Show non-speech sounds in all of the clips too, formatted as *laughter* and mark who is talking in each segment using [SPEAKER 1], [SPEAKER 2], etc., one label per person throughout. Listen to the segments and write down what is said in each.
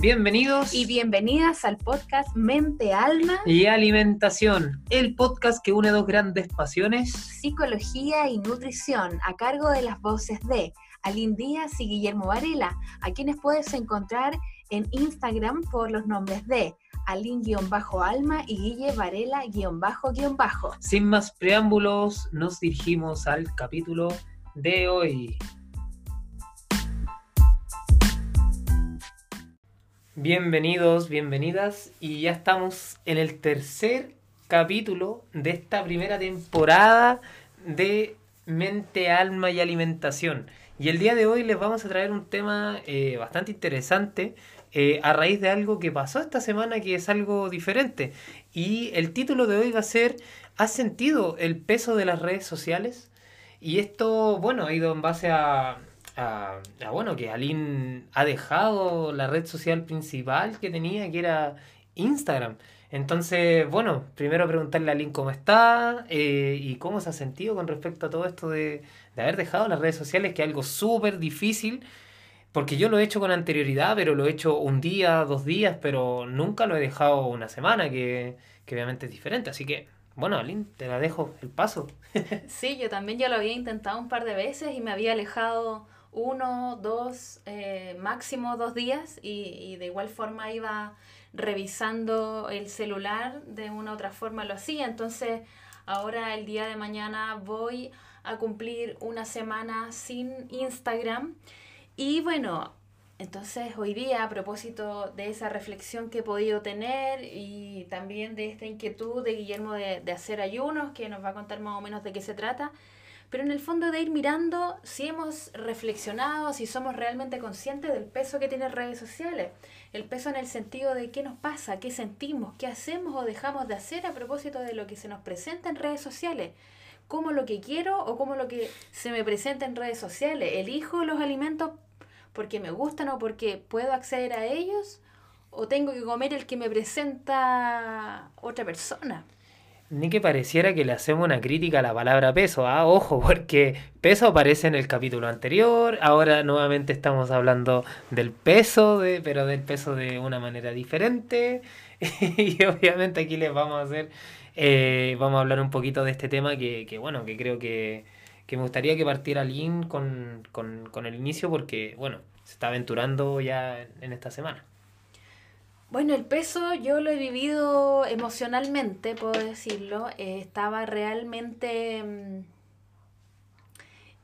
[SPEAKER 1] Bienvenidos
[SPEAKER 2] y bienvenidas al podcast Mente, Alma
[SPEAKER 1] y Alimentación, el podcast que une dos grandes pasiones,
[SPEAKER 2] psicología y nutrición, a cargo de las voces de Aline Díaz y Guillermo Varela, a quienes puedes encontrar en Instagram por los nombres de Aline-Alma y Guille Varela-Bajo.
[SPEAKER 1] Sin más preámbulos, nos dirigimos al capítulo de hoy. Bienvenidos, bienvenidas y ya estamos en el tercer capítulo de esta primera temporada de Mente, Alma y Alimentación. Y el día de hoy les vamos a traer un tema eh, bastante interesante eh, a raíz de algo que pasó esta semana que es algo diferente. Y el título de hoy va a ser ¿Has sentido el peso de las redes sociales? Y esto, bueno, ha ido en base a, a, bueno, que Aline ha dejado la red social principal que tenía, que era Instagram. Entonces, bueno, primero preguntarle a Aline cómo está eh, y cómo se ha sentido con respecto a todo esto de, de haber dejado las redes sociales, que es algo súper difícil, porque yo lo he hecho con anterioridad, pero lo he hecho un día, dos días, pero nunca lo he dejado una semana, que, que obviamente es diferente. Así que, bueno, Aline, te la dejo el paso. *laughs*
[SPEAKER 2] sí, yo también ya lo había intentado un par de veces y me había alejado uno, dos, eh, máximo dos días y, de igual forma iba revisando el celular, de una u otra forma lo hacía. Entonces ahora el día de mañana voy a cumplir una semana sin Instagram y bueno, entonces hoy día a propósito de esa reflexión que he podido tener y también de esta inquietud de Guillermo de, de hacer ayunos, que nos va a contar más o menos de qué se trata, pero en el fondo de ir mirando si hemos reflexionado, si somos realmente conscientes del peso que tienen redes sociales. El peso en el sentido de qué nos pasa, qué sentimos, qué hacemos o dejamos de hacer a propósito de lo que se nos presenta en redes sociales. Como lo que quiero o como lo que se me presenta en redes sociales. Elijo los alimentos porque me gustan o porque puedo acceder a ellos o tengo que comer el que me presenta otra persona.
[SPEAKER 1] Ni que pareciera que le hacemos una crítica a la palabra peso, ah, ojo, porque peso aparece en el capítulo anterior, ahora nuevamente estamos hablando del peso, de, pero del peso de una manera diferente, *laughs* y obviamente aquí les vamos a hacer, eh, vamos a hablar un poquito de este tema que, que bueno, que creo que, que me gustaría que partiera Lynn con, con, con el inicio porque, bueno, se está aventurando ya en esta semana.
[SPEAKER 2] Bueno, el peso yo lo he vivido emocionalmente, puedo decirlo. Eh, estaba realmente mm,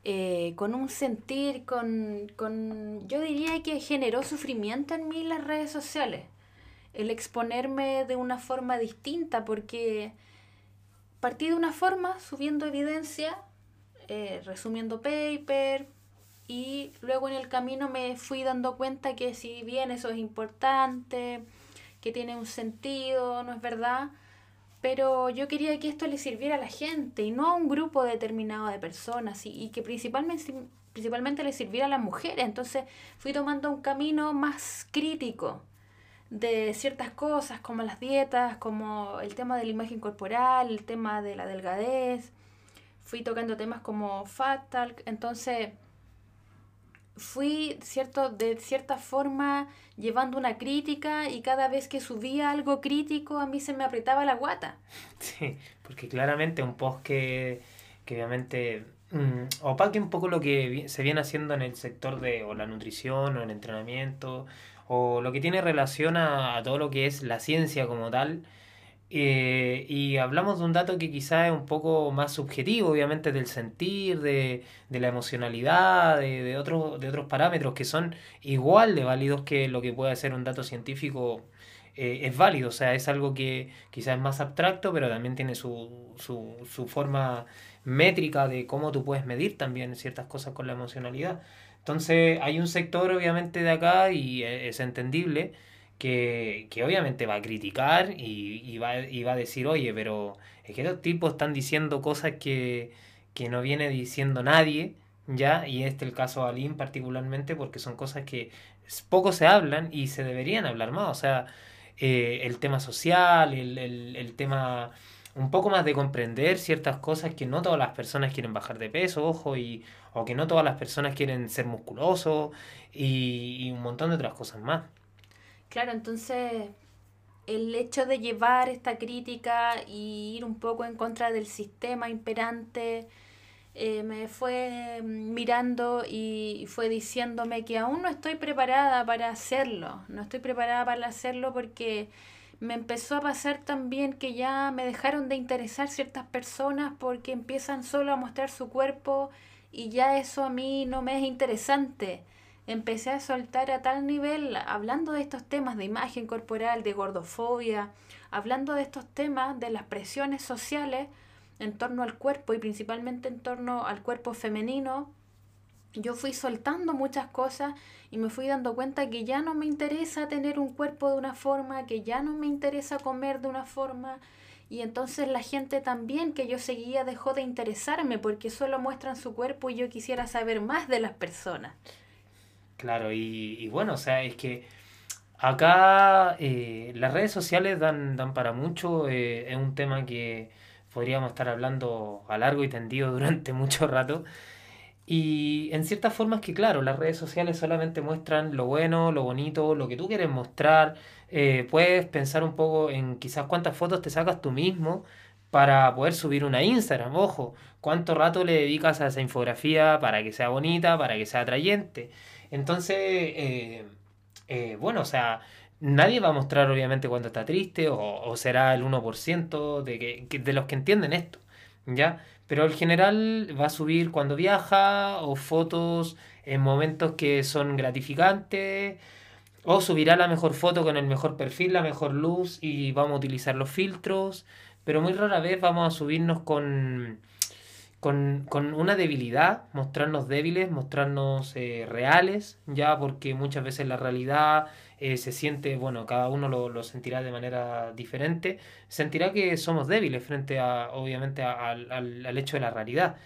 [SPEAKER 2] eh, con un sentir, con, con, yo diría que generó sufrimiento en mí las redes sociales. El exponerme de una forma distinta, porque partí de una forma, subiendo evidencia, eh, resumiendo paper, y luego en el camino me fui dando cuenta que si bien eso es importante, que tiene un sentido, ¿no es verdad? Pero yo quería que esto le sirviera a la gente y no a un grupo determinado de personas y, que principalmente, principalmente le sirviera a las mujeres. Entonces fui tomando un camino más crítico de ciertas cosas como las dietas, como el tema de la imagen corporal, el tema de la delgadez. Fui tocando temas como fat talk. Entonces fui, cierto, de cierta forma llevando una crítica y cada vez que subía algo crítico a mí se me apretaba la guata. *laughs*
[SPEAKER 1] Sí, porque claramente un post que, que obviamente mm, opaque un poco lo que se viene haciendo en el sector de o la nutrición o el entrenamiento o lo que tiene relación a, a todo lo que es la ciencia como tal eh, y hablamos de un dato que quizás es un poco más subjetivo, obviamente, del sentir, de, de la emocionalidad, de, de, otros, de otros parámetros que son igual de válidos que lo que puede ser un dato científico eh, es válido. O sea, es algo que quizás es más abstracto, pero también tiene su, su, su forma métrica de cómo tú puedes medir también ciertas cosas con la emocionalidad. Entonces, hay un sector, obviamente, de acá y es entendible que, que, obviamente va a criticar y, y, va, y va a decir, oye, pero es que los tipos están diciendo cosas que, que no viene diciendo nadie, ¿ya? Y este es el caso de Aline particularmente porque son cosas que poco se hablan y se deberían hablar más, o sea, eh, el tema social, el, el, el tema un poco más de comprender ciertas cosas que no todas las personas quieren bajar de peso, ojo, y, o que no todas las personas quieren ser musculosos y, y un montón de otras cosas más.
[SPEAKER 2] Claro, entonces el hecho de llevar esta crítica y ir un poco en contra del sistema imperante eh, me fue mirando y fue diciéndome que aún no estoy preparada para hacerlo, no estoy preparada para hacerlo porque me empezó a pasar también que ya me dejaron de interesar ciertas personas porque empiezan solo a mostrar su cuerpo y ya eso a mí no me es interesante. Empecé a soltar a tal nivel, hablando de estos temas de imagen corporal, de gordofobia, hablando de estos temas de las presiones sociales en torno al cuerpo y principalmente en torno al cuerpo femenino, yo fui soltando muchas cosas y me fui dando cuenta que ya no me interesa tener un cuerpo de una forma, que ya no me interesa comer de una forma. Y entonces la gente también que yo seguía dejó de interesarme porque solo muestran su cuerpo y yo quisiera saber más de las personas.
[SPEAKER 1] Claro, y, bueno, o sea, es que acá eh, las redes sociales dan, dan para mucho, eh, es un tema que podríamos estar hablando a largo y tendido *laughs* durante mucho rato. Y en ciertas formas que, claro, las redes sociales solamente muestran lo bueno, lo bonito, lo que tú quieres mostrar. Eh, puedes pensar un poco en quizás cuántas fotos te sacas tú mismo para poder subir una Instagram. Ojo, cuánto rato le dedicas a esa infografía para que sea bonita, para que sea atrayente. Entonces, eh, eh, bueno, o sea, nadie va a mostrar obviamente cuando está triste o, será el 1% de, que, de los que entienden esto. ¿Ya? Pero el general va a subir cuando viaja o fotos en momentos que son gratificantes o subirá la mejor foto con el mejor perfil, la mejor luz y vamos a utilizar los filtros. Pero muy rara vez vamos a subirnos con, con, una debilidad, mostrarnos débiles, mostrarnos eh, reales, ya porque muchas veces la realidad eh, se siente, bueno, cada uno lo, sentirá de manera diferente, sentirá que somos débiles frente a, obviamente, al, al, hecho de la realidad.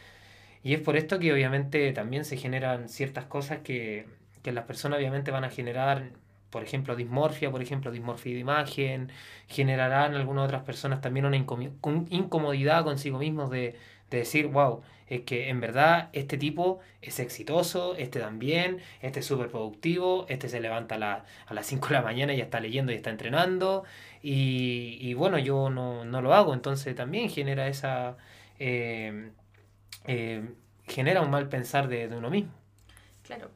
[SPEAKER 1] Y es por esto que obviamente también se generan ciertas cosas que, que las personas obviamente van a generar, por ejemplo, dismorfia, por ejemplo, dismorfia de imagen, generarán algunas otras personas también una incomodidad consigo mismos de, de decir, wow, es que en verdad este tipo es exitoso, este también, este es súper productivo, este se levanta a, a las 5 de la mañana y ya está leyendo y está entrenando, y, y bueno, yo no, no, lo hago, entonces también genera esa... Eh, eh, genera un mal pensar de, de uno mismo.
[SPEAKER 2] Claro,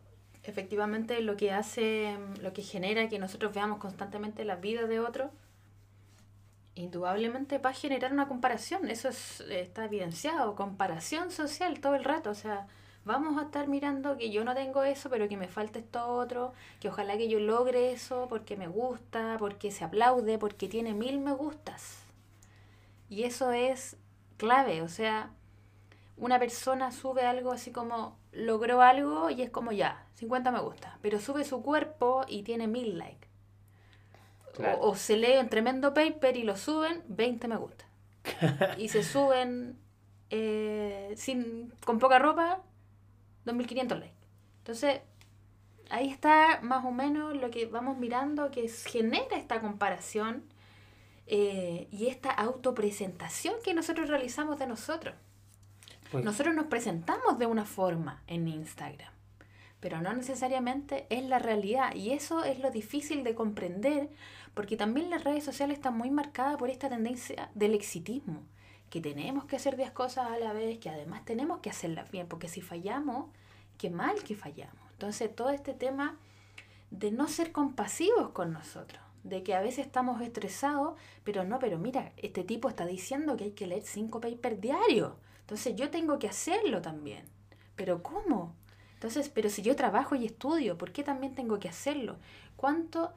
[SPEAKER 2] efectivamente lo que hace, lo que genera que nosotros veamos constantemente la vida de otro, indudablemente va a generar una comparación, eso es, está evidenciado, comparación social todo el rato, o sea, vamos a estar mirando que yo no tengo eso, pero que me falta esto otro, que ojalá que yo logre eso porque me gusta, porque se aplaude, porque tiene mil me gustas. Y eso es clave, o sea, una persona sube algo así como logró algo y es como ya, 50 me gusta, pero sube su cuerpo y tiene mil likes. O, se lee un tremendo paper y lo suben, 20 me gusta. *laughs* y se suben eh, sin, con poca ropa, 2500 likes. Entonces, ahí está más o menos lo que vamos mirando que genera esta comparación eh, y esta autopresentación que nosotros realizamos de nosotros. Pues nosotros nos presentamos de una forma en Instagram, pero no necesariamente es la realidad y eso es lo difícil de comprender porque también las redes sociales están muy marcadas por esta tendencia del exitismo, que tenemos que hacer 10 cosas a la vez, que además tenemos que hacerlas bien, porque si fallamos, qué mal que fallamos. Entonces todo este tema de no ser compasivos con nosotros, de que a veces estamos estresados, pero no, pero mira, este tipo está diciendo que hay que leer 5 papers diarios, entonces yo tengo que hacerlo también. Pero ¿cómo? Entonces, pero si yo trabajo y estudio, ¿por qué también tengo que hacerlo? ¿Cuánto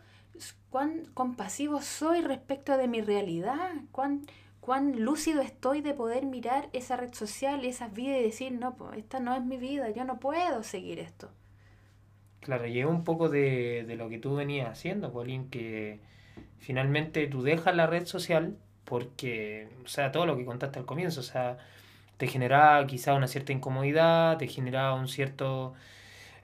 [SPEAKER 2] cuán compasivo soy respecto de mi realidad, cuán, cuán lúcido estoy de poder mirar esa red social, esas vidas y decir, no, esta no es mi vida, yo no puedo seguir esto.
[SPEAKER 1] Claro, y un poco de, de lo que tú venías haciendo, Pauline, que finalmente tú dejas la red social porque, o sea, todo lo que contaste al comienzo, o sea, te generaba quizá una cierta incomodidad, te generaba un cierto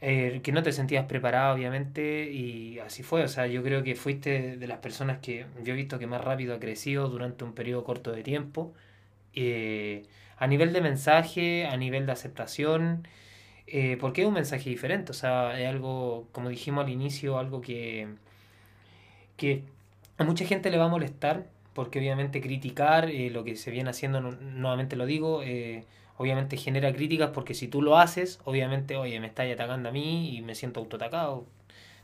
[SPEAKER 1] eh, que no te sentías preparado, obviamente, y así fue. O sea, yo creo que fuiste de las personas que yo he visto que más rápido ha crecido durante un periodo corto de tiempo. Eh, a nivel de mensaje, a nivel de aceptación, eh, porque es un mensaje diferente. O sea, es algo, como dijimos al inicio, algo que, que a mucha gente le va a molestar, porque obviamente criticar eh, lo que se viene haciendo, nuevamente lo digo, eh, obviamente genera críticas porque si tú lo haces, obviamente, oye, me estáis atacando a mí y me siento autoatacado.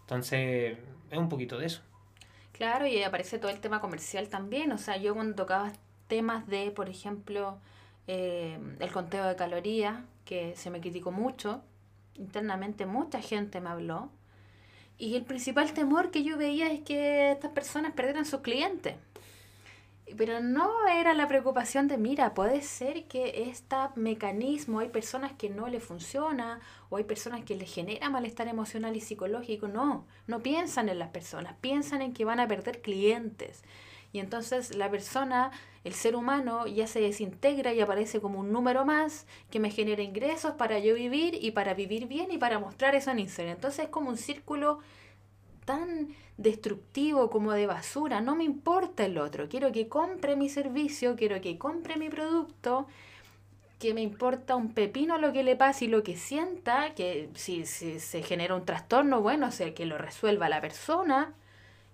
[SPEAKER 1] Entonces, es un poquito de eso.
[SPEAKER 2] Claro, y aparece todo el tema comercial también. O sea, yo cuando tocaba temas de, por ejemplo, eh, el conteo de calorías, que se me criticó mucho, internamente mucha gente me habló. Y el principal temor que yo veía es que estas personas perdieran sus clientes. Pero no era la preocupación de, mira, puede ser que este mecanismo hay personas que no le funciona o hay personas que le genera malestar emocional y psicológico. No, no piensan en las personas, piensan en que van a perder clientes. Y entonces la persona, el ser humano, ya se desintegra y aparece como un número más que me genera ingresos para yo vivir y para vivir bien y para mostrar eso en Instagram. Entonces es como un círculo tan destructivo como de basura, no me importa el otro, quiero que compre mi servicio, quiero que compre mi producto, que me importa un pepino lo que le pase y lo que sienta, que si, se genera un trastorno, bueno, o sea, que lo resuelva la persona,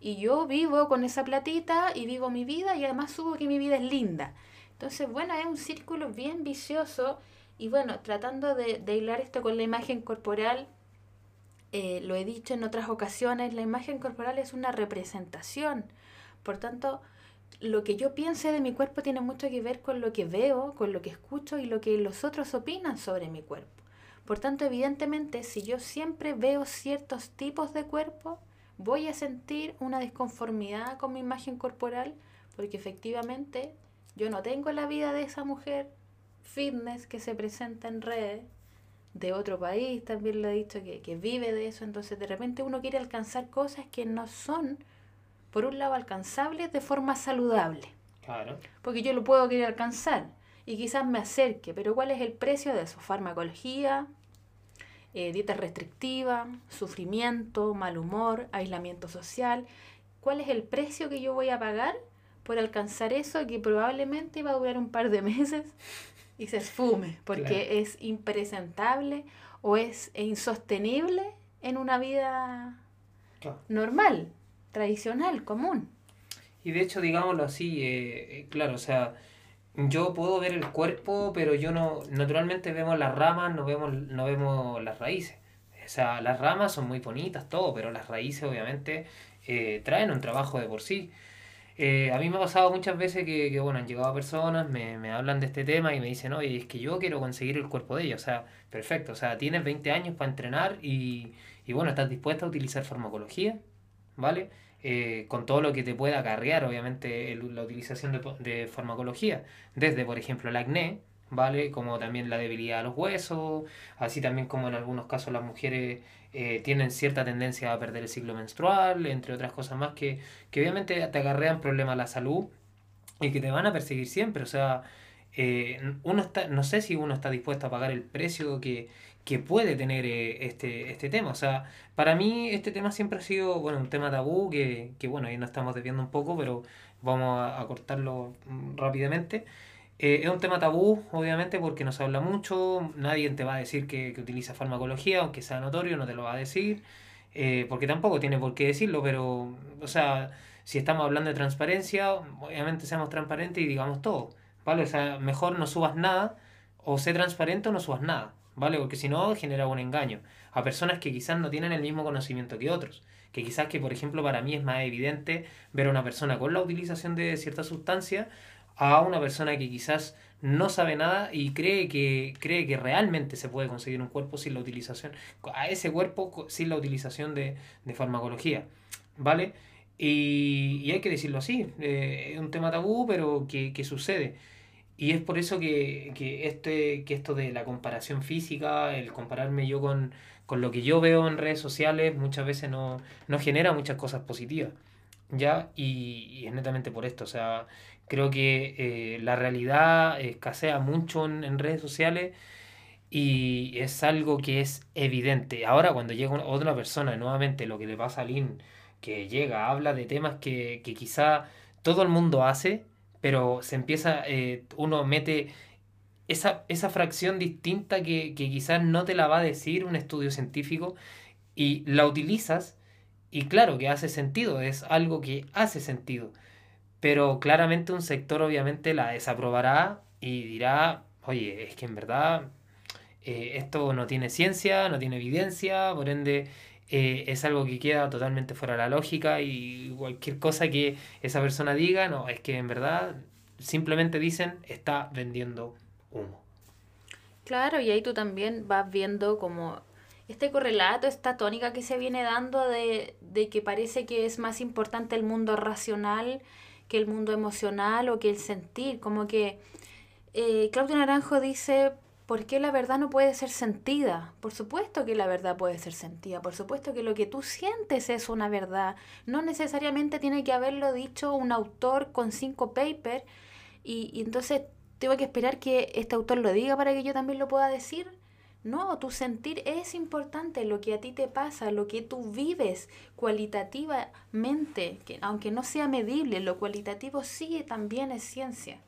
[SPEAKER 2] y yo vivo con esa platita y vivo mi vida y además subo que mi vida es linda. Entonces, bueno, es un círculo bien vicioso y bueno, tratando de, de hilar esto con la imagen corporal, eh, lo he dicho en otras ocasiones, la imagen corporal es una representación. Por tanto, lo que yo piense de mi cuerpo tiene mucho que ver con lo que veo, con lo que escucho y lo que los otros opinan sobre mi cuerpo. Por tanto, evidentemente, si yo siempre veo ciertos tipos de cuerpo, voy a sentir una disconformidad con mi imagen corporal, porque efectivamente yo no tengo la vida de esa mujer fitness que se presenta en redes, de otro país, también lo he dicho, que, que vive de eso, entonces de repente uno quiere alcanzar cosas que no son, por un lado, alcanzables de forma saludable. Claro. Porque yo lo puedo querer alcanzar y quizás me acerque, pero ¿cuál es el precio de eso? Farmacología, eh, dieta restrictiva, sufrimiento, mal humor, aislamiento social. ¿Cuál es el precio que yo voy a pagar por alcanzar eso que probablemente va a durar un par de *laughs* meses y se esfume, porque es impresentable o es insostenible en una vida normal, tradicional, común.
[SPEAKER 1] Y de hecho, digámoslo así, eh, eh, claro, o sea, yo puedo ver el cuerpo, pero yo no, naturalmente vemos las ramas, no vemos, no vemos las raíces. O sea, las ramas son muy bonitas, todo, pero las raíces obviamente eh, traen un trabajo de por sí. Eh, a mí me ha pasado muchas veces que, que bueno, han llegado personas, me, me, hablan de este tema y me dicen, oye, es que yo quiero conseguir el cuerpo de ella. O sea, perfecto. O sea, tienes 20 años para entrenar y, y bueno, estás dispuesta a utilizar farmacología, ¿vale? Eh, con todo lo que te pueda acarrear, obviamente, la utilización de, de, farmacología. Desde, por ejemplo, el acné, ¿vale? Como también la debilidad de los huesos, así también como en algunos casos las mujeres eh, tienen cierta tendencia a perder el ciclo menstrual, entre otras cosas más que, que obviamente te agarrean problemas a la salud y que te van a perseguir siempre. O sea, eh, uno está, no sé si uno está dispuesto a pagar el precio que, que puede tener eh, este, este tema. O sea, para mí este tema siempre ha sido, bueno, un tema tabú que, que bueno, ahí nos estamos desviando un poco, pero vamos a, a cortarlo mm, rápidamente. Eh, es un tema tabú, obviamente, porque no se habla mucho, nadie te va a decir que, que utiliza farmacología, aunque sea notorio, no te lo va a decir, eh, porque tampoco tiene por qué decirlo, pero, o sea, si estamos hablando de transparencia, obviamente seamos transparentes y digamos todo, ¿vale? O sea, mejor no subas nada, o sé transparente o no subas nada, ¿vale? Porque si no, genera un engaño a personas que quizás no tienen el mismo conocimiento que otros que quizás que por ejemplo para mí es más evidente ver a una persona con la utilización de cierta sustancia a una persona que quizás no sabe nada y cree que, cree que realmente se puede conseguir un cuerpo sin la utilización, a ese cuerpo sin la utilización de, de farmacología, ¿vale? Y, y, hay que decirlo así, eh, es un tema tabú, pero que, que sucede. Y es por eso que, que, este, que esto de la comparación física, el compararme yo con, con lo que yo veo en redes sociales, muchas veces no, no genera muchas cosas positivas. ¿Ya? Y, y es netamente por esto, o sea, Creo que eh, la realidad escasea mucho en, redes sociales y es algo que es evidente. Ahora cuando llega otra persona, nuevamente lo que le pasa a Lynn, que llega, habla de temas que, que quizá todo el mundo hace, pero se empieza, eh, uno mete esa, esa fracción distinta que, que quizás no te la va a decir un estudio científico y la utilizas y claro que hace sentido, es algo que hace sentido. Pero claramente un sector obviamente la desaprobará y dirá, oye, es que en verdad eh, esto no tiene ciencia, no tiene evidencia, por ende eh, es algo que queda totalmente fuera de la lógica y cualquier cosa que esa persona diga, no, es que en verdad simplemente dicen está vendiendo humo.
[SPEAKER 2] Claro, y ahí tú también vas viendo como este correlato, esta tónica que se viene dando de, de que parece que es más importante el mundo racional que el mundo emocional o que el sentir, como que eh, Claudio Naranjo dice, ¿por qué la verdad no puede ser sentida? Por supuesto que la verdad puede ser sentida, por supuesto que lo que tú sientes es una verdad, no necesariamente tiene que haberlo dicho un autor con cinco papers y, y entonces tengo que esperar que este autor lo diga para que yo también lo pueda decir. No, tu sentir es importante, lo que a ti te pasa, lo que tú vives cualitativamente, que aunque no sea medible, lo cualitativo sí también es ciencia.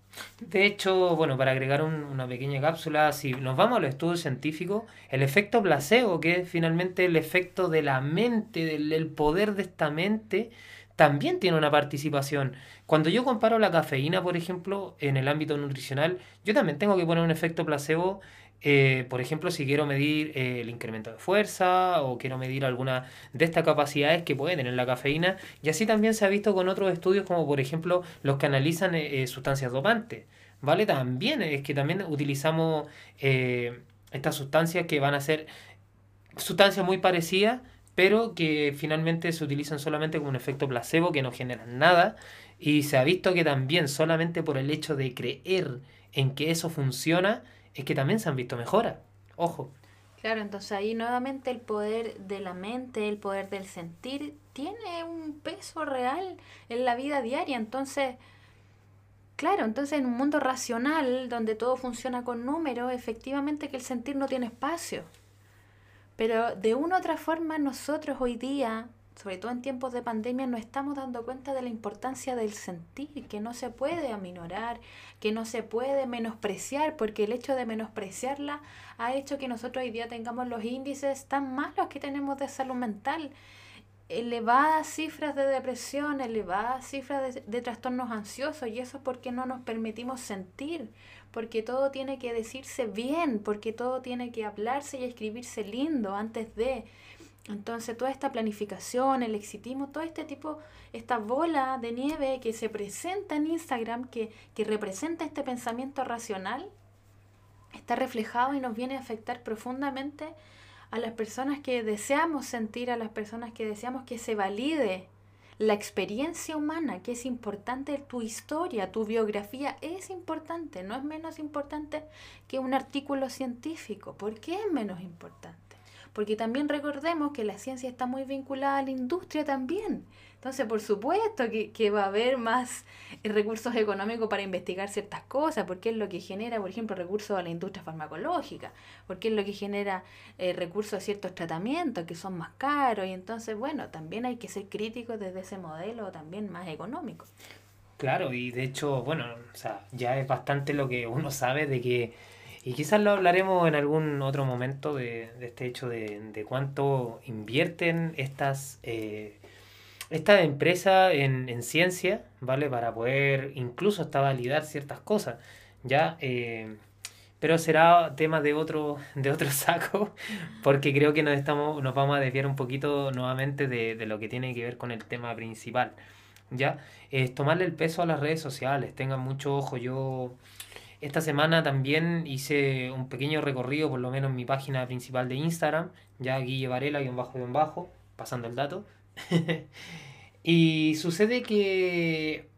[SPEAKER 1] De hecho, bueno, para agregar una pequeña cápsula, si nos vamos al estudio científico, el efecto placebo, que es finalmente el efecto de la mente, del poder de esta mente, también tiene una participación. Cuando yo comparo la cafeína, por ejemplo, en el ámbito nutricional, yo también tengo que poner un efecto placebo eh, por ejemplo, si quiero medir eh, el incremento de fuerza o quiero medir alguna de estas capacidades que puede tener la cafeína. Y así también se ha visto con otros estudios como por ejemplo los que analizan eh, sustancias dopantes. ¿Vale? También es que también utilizamos estas sustancias que van a ser sustancias muy parecidas, pero que finalmente se utilizan solamente como un efecto placebo que no generan nada. Y se ha visto que también solamente por el hecho de creer en que eso funciona, es que también se han visto mejoras. Ojo.
[SPEAKER 2] Claro, entonces ahí nuevamente el poder de la mente, el poder del sentir, tiene un peso real en la vida diaria. Entonces, claro, entonces en un mundo racional donde todo funciona con números, efectivamente que el sentir no tiene espacio. Pero de una u otra forma nosotros hoy día sobre todo en tiempos de pandemia, nos estamos dando cuenta de la importancia del sentir, que no se puede aminorar, que no se puede menospreciar, porque el hecho de menospreciarla ha hecho que nosotros hoy día tengamos los índices tan malos que tenemos de salud mental, elevadas cifras de depresión, elevadas cifras de, trastornos ansiosos, y eso es porque no nos permitimos sentir, porque todo tiene que decirse bien, porque todo tiene que hablarse y escribirse lindo antes de entonces, toda esta planificación, el exitismo, todo este tipo, esta bola de nieve que se presenta en Instagram, que, que representa este pensamiento racional, está reflejado y nos viene a afectar profundamente a las personas que deseamos sentir, a las personas que deseamos que se valide la experiencia humana, que es importante, tu historia, tu biografía es importante, no es menos importante que un artículo científico. ¿Por qué es menos importante? Porque también recordemos que la ciencia está muy vinculada a la industria también. Entonces, por supuesto que, va a haber más recursos económicos para investigar ciertas cosas, porque es lo que genera, por ejemplo, recursos a la industria farmacológica, porque es lo que genera eh, recursos a ciertos tratamientos que son más caros, y entonces, bueno, también hay que ser críticos desde ese modelo también más económico.
[SPEAKER 1] Claro, y de hecho, bueno, ya es bastante lo que uno sabe de que y quizás lo hablaremos en algún otro momento de, este hecho de, cuánto invierten estas, eh, esta empresa en, ciencia, ¿vale? Para poder incluso hasta validar ciertas cosas, ¿ya? Eh, pero será tema de otro, *laughs* de otro saco, *laughs* porque creo que nos, estamos, nos vamos a desviar un poquito nuevamente de, de lo que tiene que ver con el tema principal, ¿ya? Es tomarle el peso a las redes sociales, tengan mucho ojo, yo esta semana también hice un pequeño recorrido, por lo menos en mi página principal de Instagram, ya Guille Varela, guion bajo, guion bajo, pasando el dato. *laughs* y sucede que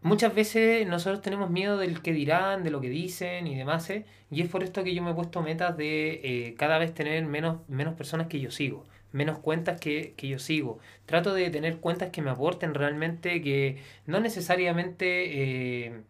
[SPEAKER 1] muchas veces nosotros tenemos miedo del que dirán, de lo que dicen y demás, ¿eh? y es por esto que yo me he puesto metas de eh, cada vez tener menos, menos personas que yo sigo, menos cuentas que, que, yo sigo. Trato de tener cuentas que me aporten realmente, que no necesariamente... Eh,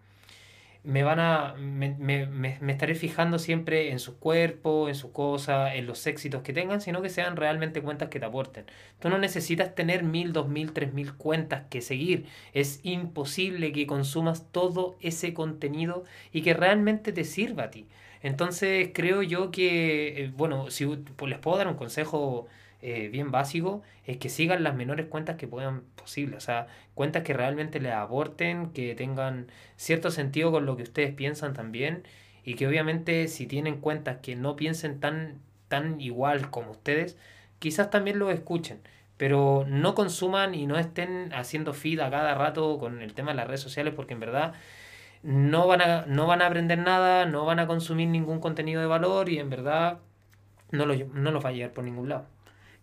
[SPEAKER 1] me van a me, me, me, estaré fijando siempre en su cuerpo, en su cosa, en los éxitos que tengan, sino que sean realmente cuentas que te aporten. Tú no necesitas tener mil, dos mil, tres mil cuentas que seguir. Es imposible que consumas todo ese contenido y que realmente te sirva a ti. Entonces creo yo que, eh, bueno, si pues les puedo dar un consejo eh, bien básico es que sigan las menores cuentas que puedan posible. O sea, cuentas que realmente les aporten, que tengan cierto sentido con lo que ustedes piensan también. Y que obviamente si tienen cuentas que no piensen tan, tan igual como ustedes, quizás también lo escuchen. Pero no consuman y no estén haciendo feed a cada rato con el tema de las redes sociales porque en verdad no van a, no van a aprender nada, no van a consumir ningún contenido de valor y en verdad no, lo, no los va a llegar por ningún lado.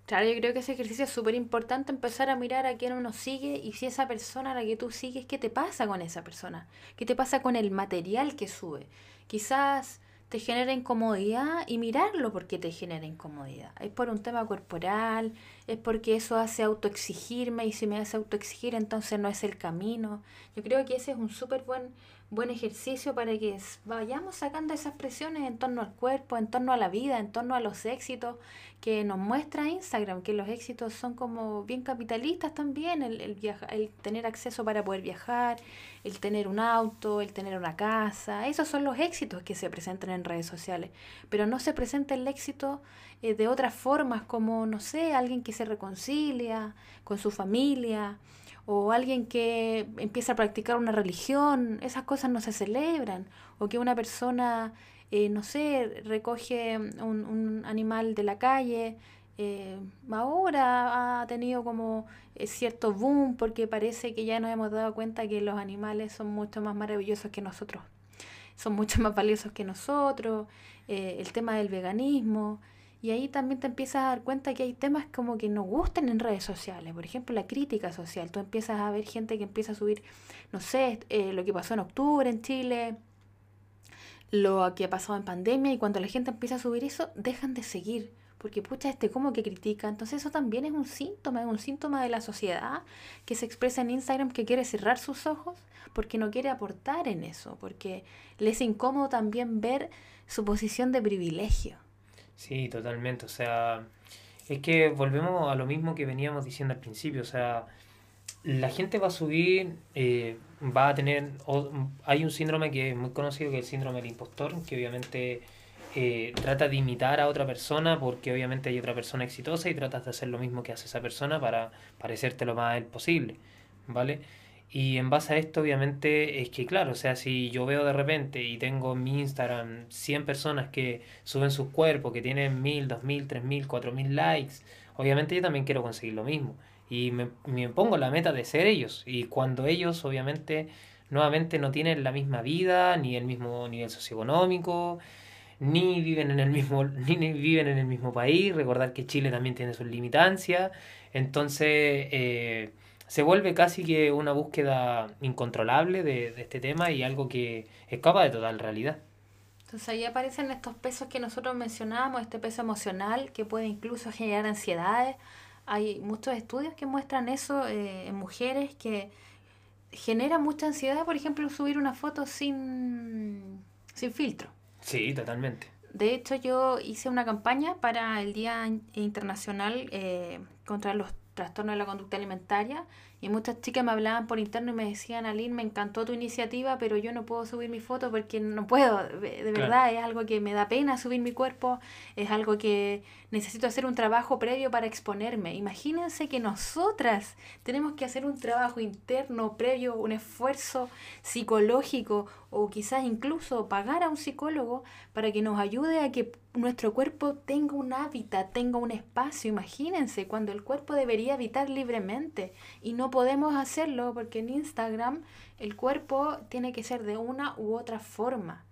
[SPEAKER 2] Claro, yo creo que ese ejercicio es súper importante, empezar a mirar a quién uno sigue y si esa persona a la que tú sigues, ¿qué te pasa con esa persona? ¿Qué te pasa con el material que sube? Quizás te genera incomodidad y mirarlo porque te genera incomodidad. Es por un tema corporal, es porque eso hace autoexigirme y si me hace autoexigir entonces no es el camino. Yo creo que ese es un súper buen buen ejercicio para que vayamos sacando esas presiones en torno al cuerpo, en torno a la vida, en torno a los éxitos que nos muestra Instagram, que los éxitos son como bien capitalistas también, el, el, el tener acceso para poder viajar, el tener un auto, el tener una casa, esos son los éxitos que se presentan en redes sociales, pero no se presenta el éxito eh, de otras formas como, no sé, alguien que se reconcilia con su familia, o alguien que empieza a practicar una religión, esas cosas no se celebran, o que una persona, eh, no sé, recoge un, un, animal de la calle, eh, ahora ha tenido como eh, cierto boom porque parece que ya nos hemos dado cuenta que los animales son mucho más maravillosos que nosotros, son mucho más valiosos que nosotros, el tema del veganismo. Y ahí también te empiezas a dar cuenta que hay temas como que nos gustan en redes sociales. Por ejemplo, la crítica social. Tú empiezas a ver gente que empieza a subir, no sé, eh, lo que pasó en octubre en Chile, lo que ha pasado en pandemia. Y cuando la gente empieza a subir eso, dejan de seguir. Porque, pucha, este como que critica. Entonces eso también es un síntoma, es un síntoma de la sociedad que se expresa en Instagram que quiere cerrar sus ojos porque no quiere aportar en eso. Porque les es incómodo también ver su posición de privilegio.
[SPEAKER 1] Sí, totalmente. O sea, es que volvemos a lo mismo que veníamos diciendo al principio. O sea, la gente va a subir, eh, va a tener... hay un síndrome que es muy conocido, que es el síndrome del impostor, que obviamente eh, trata de imitar a otra persona porque obviamente hay otra persona exitosa y tratas de hacer lo mismo que hace esa persona para parecerte lo más posible, ¿vale? Y en base a esto, obviamente, es que, claro, o sea, si yo veo de repente y tengo en mi Instagram 100 personas que suben sus cuerpos, que tienen 1000, 2000, 3000, 4000 likes, obviamente yo también quiero conseguir lo mismo. Y me, me pongo la meta de ser ellos. Y cuando ellos, obviamente, nuevamente no tienen la misma vida, ni el mismo nivel socioeconómico, ni viven en el mismo, *laughs* ni viven en el mismo país, recordar que Chile también tiene sus limitancias. Entonces, eh, se vuelve casi que una búsqueda incontrolable de, de, este tema y algo que escapa de total realidad.
[SPEAKER 2] Entonces ahí aparecen estos pesos que nosotros mencionábamos, este peso emocional que puede incluso generar ansiedades. Hay muchos estudios que muestran eso eh, en mujeres que genera mucha ansiedad, por ejemplo, subir una foto sin, sin filtro.
[SPEAKER 1] Sí, totalmente.
[SPEAKER 2] De hecho, yo hice una campaña para el Día Internacional eh, contra los trastorno de la conducta alimentaria y muchas chicas me hablaban por interno y me decían, Aline, me encantó tu iniciativa, pero yo no puedo subir mi foto porque no puedo, de, verdad, es algo que me da pena subir mi cuerpo, es algo que necesito hacer un trabajo previo para exponerme. Imagínense que nosotras tenemos que hacer un trabajo interno previo, un esfuerzo psicológico o quizás incluso pagar a un psicólogo para que nos ayude a que nuestro cuerpo tenga un hábitat, tenga un espacio. Imagínense cuando el cuerpo debería habitar libremente y no podemos hacerlo porque en Instagram el cuerpo tiene que ser de una u otra forma.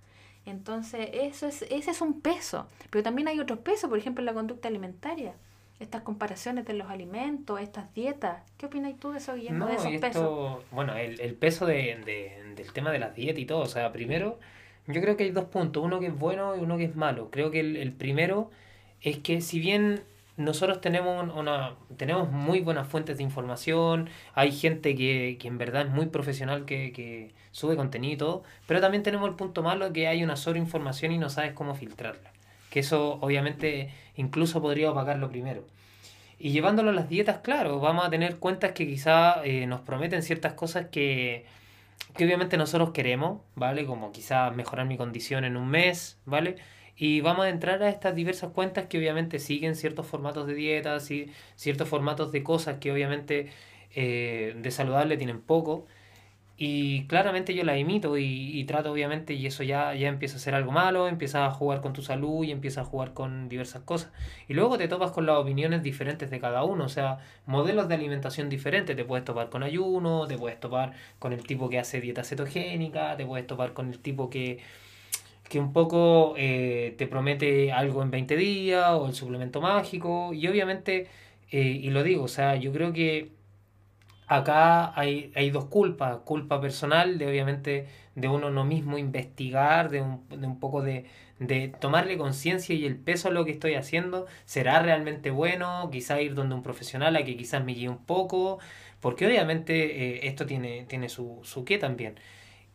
[SPEAKER 2] Entonces, eso es, ese es un peso. Pero también hay otros pesos, por ejemplo, en la conducta alimentaria. Estas comparaciones de los alimentos, estas dietas. ¿Qué opinas tú de eso, Guillermo, de esos
[SPEAKER 1] pesos? Bueno, el, el peso de, de, del tema de las dietas y todo. O sea, primero, yo creo que hay dos puntos. Uno que es bueno y uno que es malo. Creo que el, el primero es que si bien nosotros tenemos una tenemos muy buenas fuentes de información, hay gente que, que en verdad es muy profesional que, que, sube contenido y todo, pero también tenemos el punto malo que hay una sobreinformación y no sabes cómo filtrarla. Que eso obviamente incluso podría opacarlo primero. Y llevándolo a las dietas, claro, vamos a tener cuentas que quizá eh, nos prometen ciertas cosas que, que obviamente nosotros queremos, ¿vale? Como quizá mejorar mi condición en un mes, ¿vale? Y vamos a entrar a estas diversas cuentas que obviamente siguen ciertos formatos de dietas y ciertos formatos de cosas que obviamente eh, de saludable tienen poco. Y claramente yo la imito y, trato obviamente y eso ya, ya empieza a ser algo malo, empiezas a jugar con tu salud y empiezas a jugar con diversas cosas. Y luego te topas con las opiniones diferentes de cada uno, o sea, modelos de alimentación diferentes. Te puedes topar con ayuno, te puedes topar con el tipo que hace dieta cetogénica, te puedes topar con el tipo que, que un poco eh, te promete algo en 20 días o el suplemento mágico. Y obviamente, eh, y lo digo, o sea, yo creo que acá hay, hay dos culpas, culpa personal de obviamente de uno no mismo investigar, de un, de un poco de, de tomarle conciencia y el peso a lo que estoy haciendo, será realmente bueno, quizá ir donde un profesional a que quizás me guíe un poco, porque obviamente eh, esto tiene, tiene su, su qué también.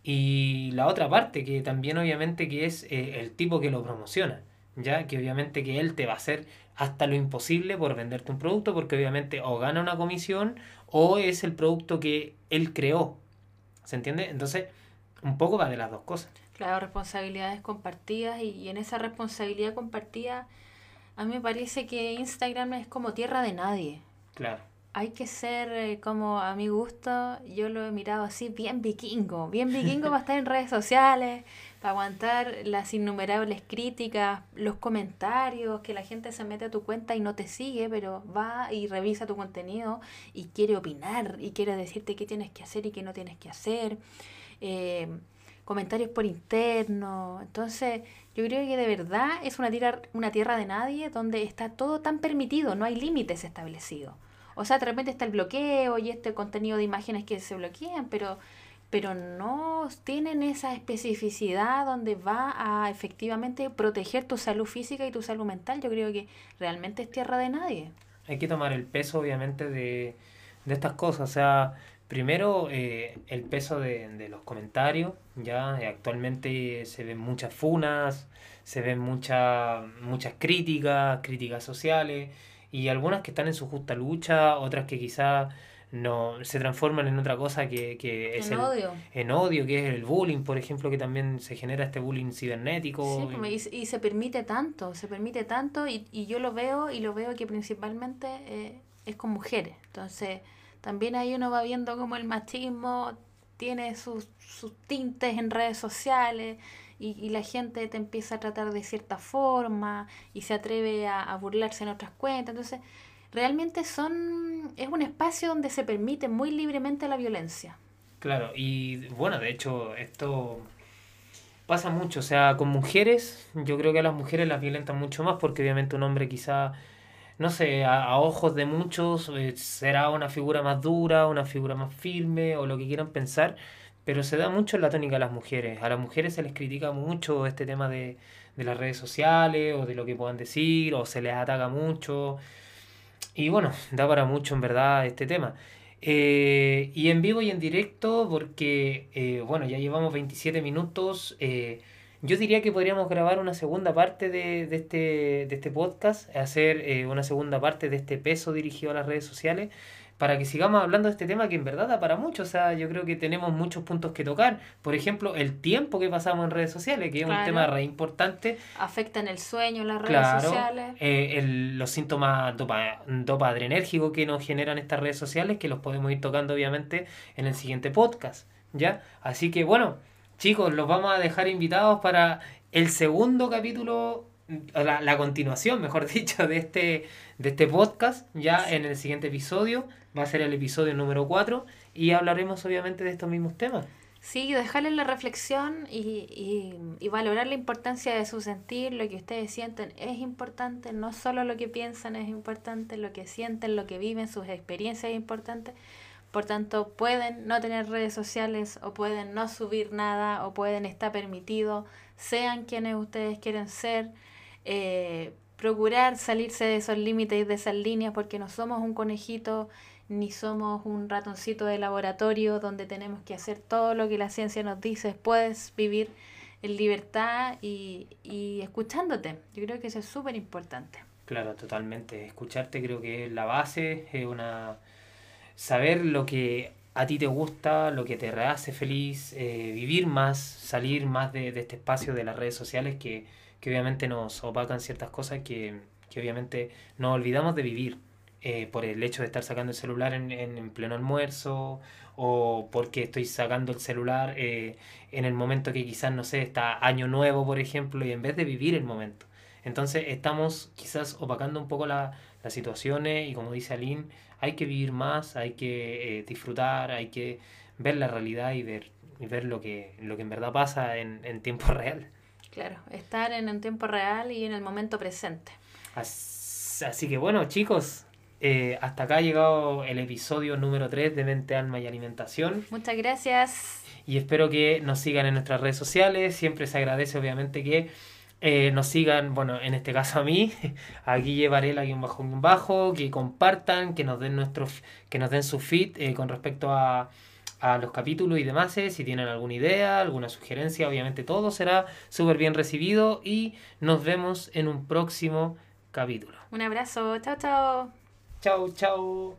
[SPEAKER 1] Y la otra parte, que también obviamente que es eh, el tipo que lo promociona, ya que obviamente que él te va a hacer hasta lo imposible por venderte un producto, porque obviamente o gana una comisión o es el producto que él creó. ¿Se entiende? Entonces, un poco va de las dos cosas.
[SPEAKER 2] Claro, responsabilidades compartidas y, en esa responsabilidad compartida, a mí me parece que Instagram es como tierra de nadie. Claro. Hay que ser eh, como a mi gusto, yo lo he mirado así, bien vikingo, bien vikingo para estar en redes sociales, aguantar las innumerables críticas, los comentarios, que la gente se mete a tu cuenta y no te sigue, pero va y revisa tu contenido y quiere opinar y quiere decirte qué tienes que hacer y qué no tienes que hacer. Eh, comentarios por interno. Entonces, yo creo que de verdad es una tierra, una tierra de nadie donde está todo tan permitido, no hay límites establecidos. O sea, de repente está el bloqueo y este contenido de imágenes que se bloquean, pero pero no tienen esa especificidad donde va a efectivamente proteger tu salud física y tu salud mental. Yo creo que realmente es tierra de nadie.
[SPEAKER 1] Hay que tomar el peso, obviamente, de, de estas cosas. O sea, primero eh, el peso de, de, los comentarios. Ya actualmente se ven muchas funas, se ven muchas muchas críticas, críticas sociales, y algunas que están en su justa lucha, otras que quizás no se transforman en otra cosa que, que es en el, odio. En odio, que es el bullying, por ejemplo, que también se genera este bullying cibernético.
[SPEAKER 2] Sí, pues, y, y se permite tanto, se permite tanto y, y, yo lo veo y lo veo que principalmente eh, es con mujeres. Entonces, también ahí uno va viendo como el machismo tiene sus, sus tintes en redes sociales y, la gente te empieza a tratar de cierta forma y se atreve a, a burlarse en otras cuentas. Entonces, realmente son es un espacio donde se permite muy libremente la violencia.
[SPEAKER 1] Claro, y bueno, de hecho esto pasa mucho, o sea, con mujeres, yo creo que a las mujeres las violentan mucho más porque obviamente un hombre quizá, no sé, a, ojos de muchos eh, será una figura más dura, una figura más firme o lo que quieran pensar, pero se da mucho en la tónica a las mujeres. A las mujeres se les critica mucho este tema de, de las redes sociales o de lo que puedan decir o se les ataca mucho. Y bueno, da para mucho en verdad este tema. Eh, y en vivo y en directo, porque eh, bueno, ya llevamos 27 minutos. Eh, yo diría que podríamos grabar una segunda parte de, de este, de este podcast, hacer una segunda parte de este peso dirigido a las redes sociales para que sigamos hablando de este tema que en verdad da para mucho. O sea, yo creo que tenemos muchos puntos que tocar. Por ejemplo, el tiempo que pasamos en redes sociales, que es un tema re importante.
[SPEAKER 2] Afecta en el sueño las redes sociales.
[SPEAKER 1] Eh, el, los síntomas dopa, dopadrenérgicos que nos generan estas redes sociales, que los podemos ir tocando obviamente en el siguiente podcast. ¿Ya? Así que bueno, chicos, los vamos a dejar invitados para el segundo capítulo la, la, continuación, mejor *laughs* dicho, de este, de este podcast, ya en el siguiente episodio, va a ser el episodio número 4, y hablaremos obviamente de estos mismos temas.
[SPEAKER 2] Sí, dejarles la reflexión y, y, y, valorar la importancia de su sentir, lo que ustedes sienten es importante, no solo lo que piensan es importante, lo que sienten, lo que viven, sus experiencias es importante. Por tanto, pueden no tener redes sociales o pueden no subir nada o pueden estar permitido, sean quienes ustedes quieren ser eh, procurar salirse de esos límites y de esas líneas porque no somos un conejito ni somos un ratoncito de laboratorio donde tenemos que hacer todo lo que la ciencia nos dice, puedes vivir en libertad y, y escuchándote. Yo creo que eso es súper importante.
[SPEAKER 1] Claro, totalmente. Escucharte creo que es la base, es una saber lo que a ti te gusta, lo que te hace feliz, eh, vivir más, salir más de, de este espacio de las redes sociales que, que obviamente nos opacan ciertas cosas que, que obviamente nos olvidamos de vivir. Eh, por el hecho de estar sacando el celular en, en, pleno almuerzo o porque estoy sacando el celular eh, en el momento que quizás, no sé, está año nuevo, por ejemplo, y en vez de vivir el momento. Entonces estamos quizás opacando un poco la, las situaciones y como dice Aline, hay que vivir más, hay que eh, disfrutar, hay que ver la realidad y ver, y ver lo, que, lo que en verdad pasa en, en tiempo *laughs* real.
[SPEAKER 2] Claro, estar en un tiempo real y en el momento presente.
[SPEAKER 1] Así, así que bueno, chicos, eh, hasta acá ha llegado el episodio número 3 de Mente, Alma y Alimentación.
[SPEAKER 2] Muchas gracias.
[SPEAKER 1] Y espero que nos sigan en nuestras redes sociales. Siempre se agradece, obviamente, que eh, nos sigan, bueno, en este caso a mí, *laughs* a Guille Varela, un bajo, un bajo, que compartan, que nos den nuestros, que nos den su feed eh, con respecto a, a los capítulos y demás. Si tienen alguna idea, alguna sugerencia, obviamente todo será súper bien recibido y nos vemos en un próximo capítulo.
[SPEAKER 2] Un abrazo, chao, chao.
[SPEAKER 1] Chao, chao.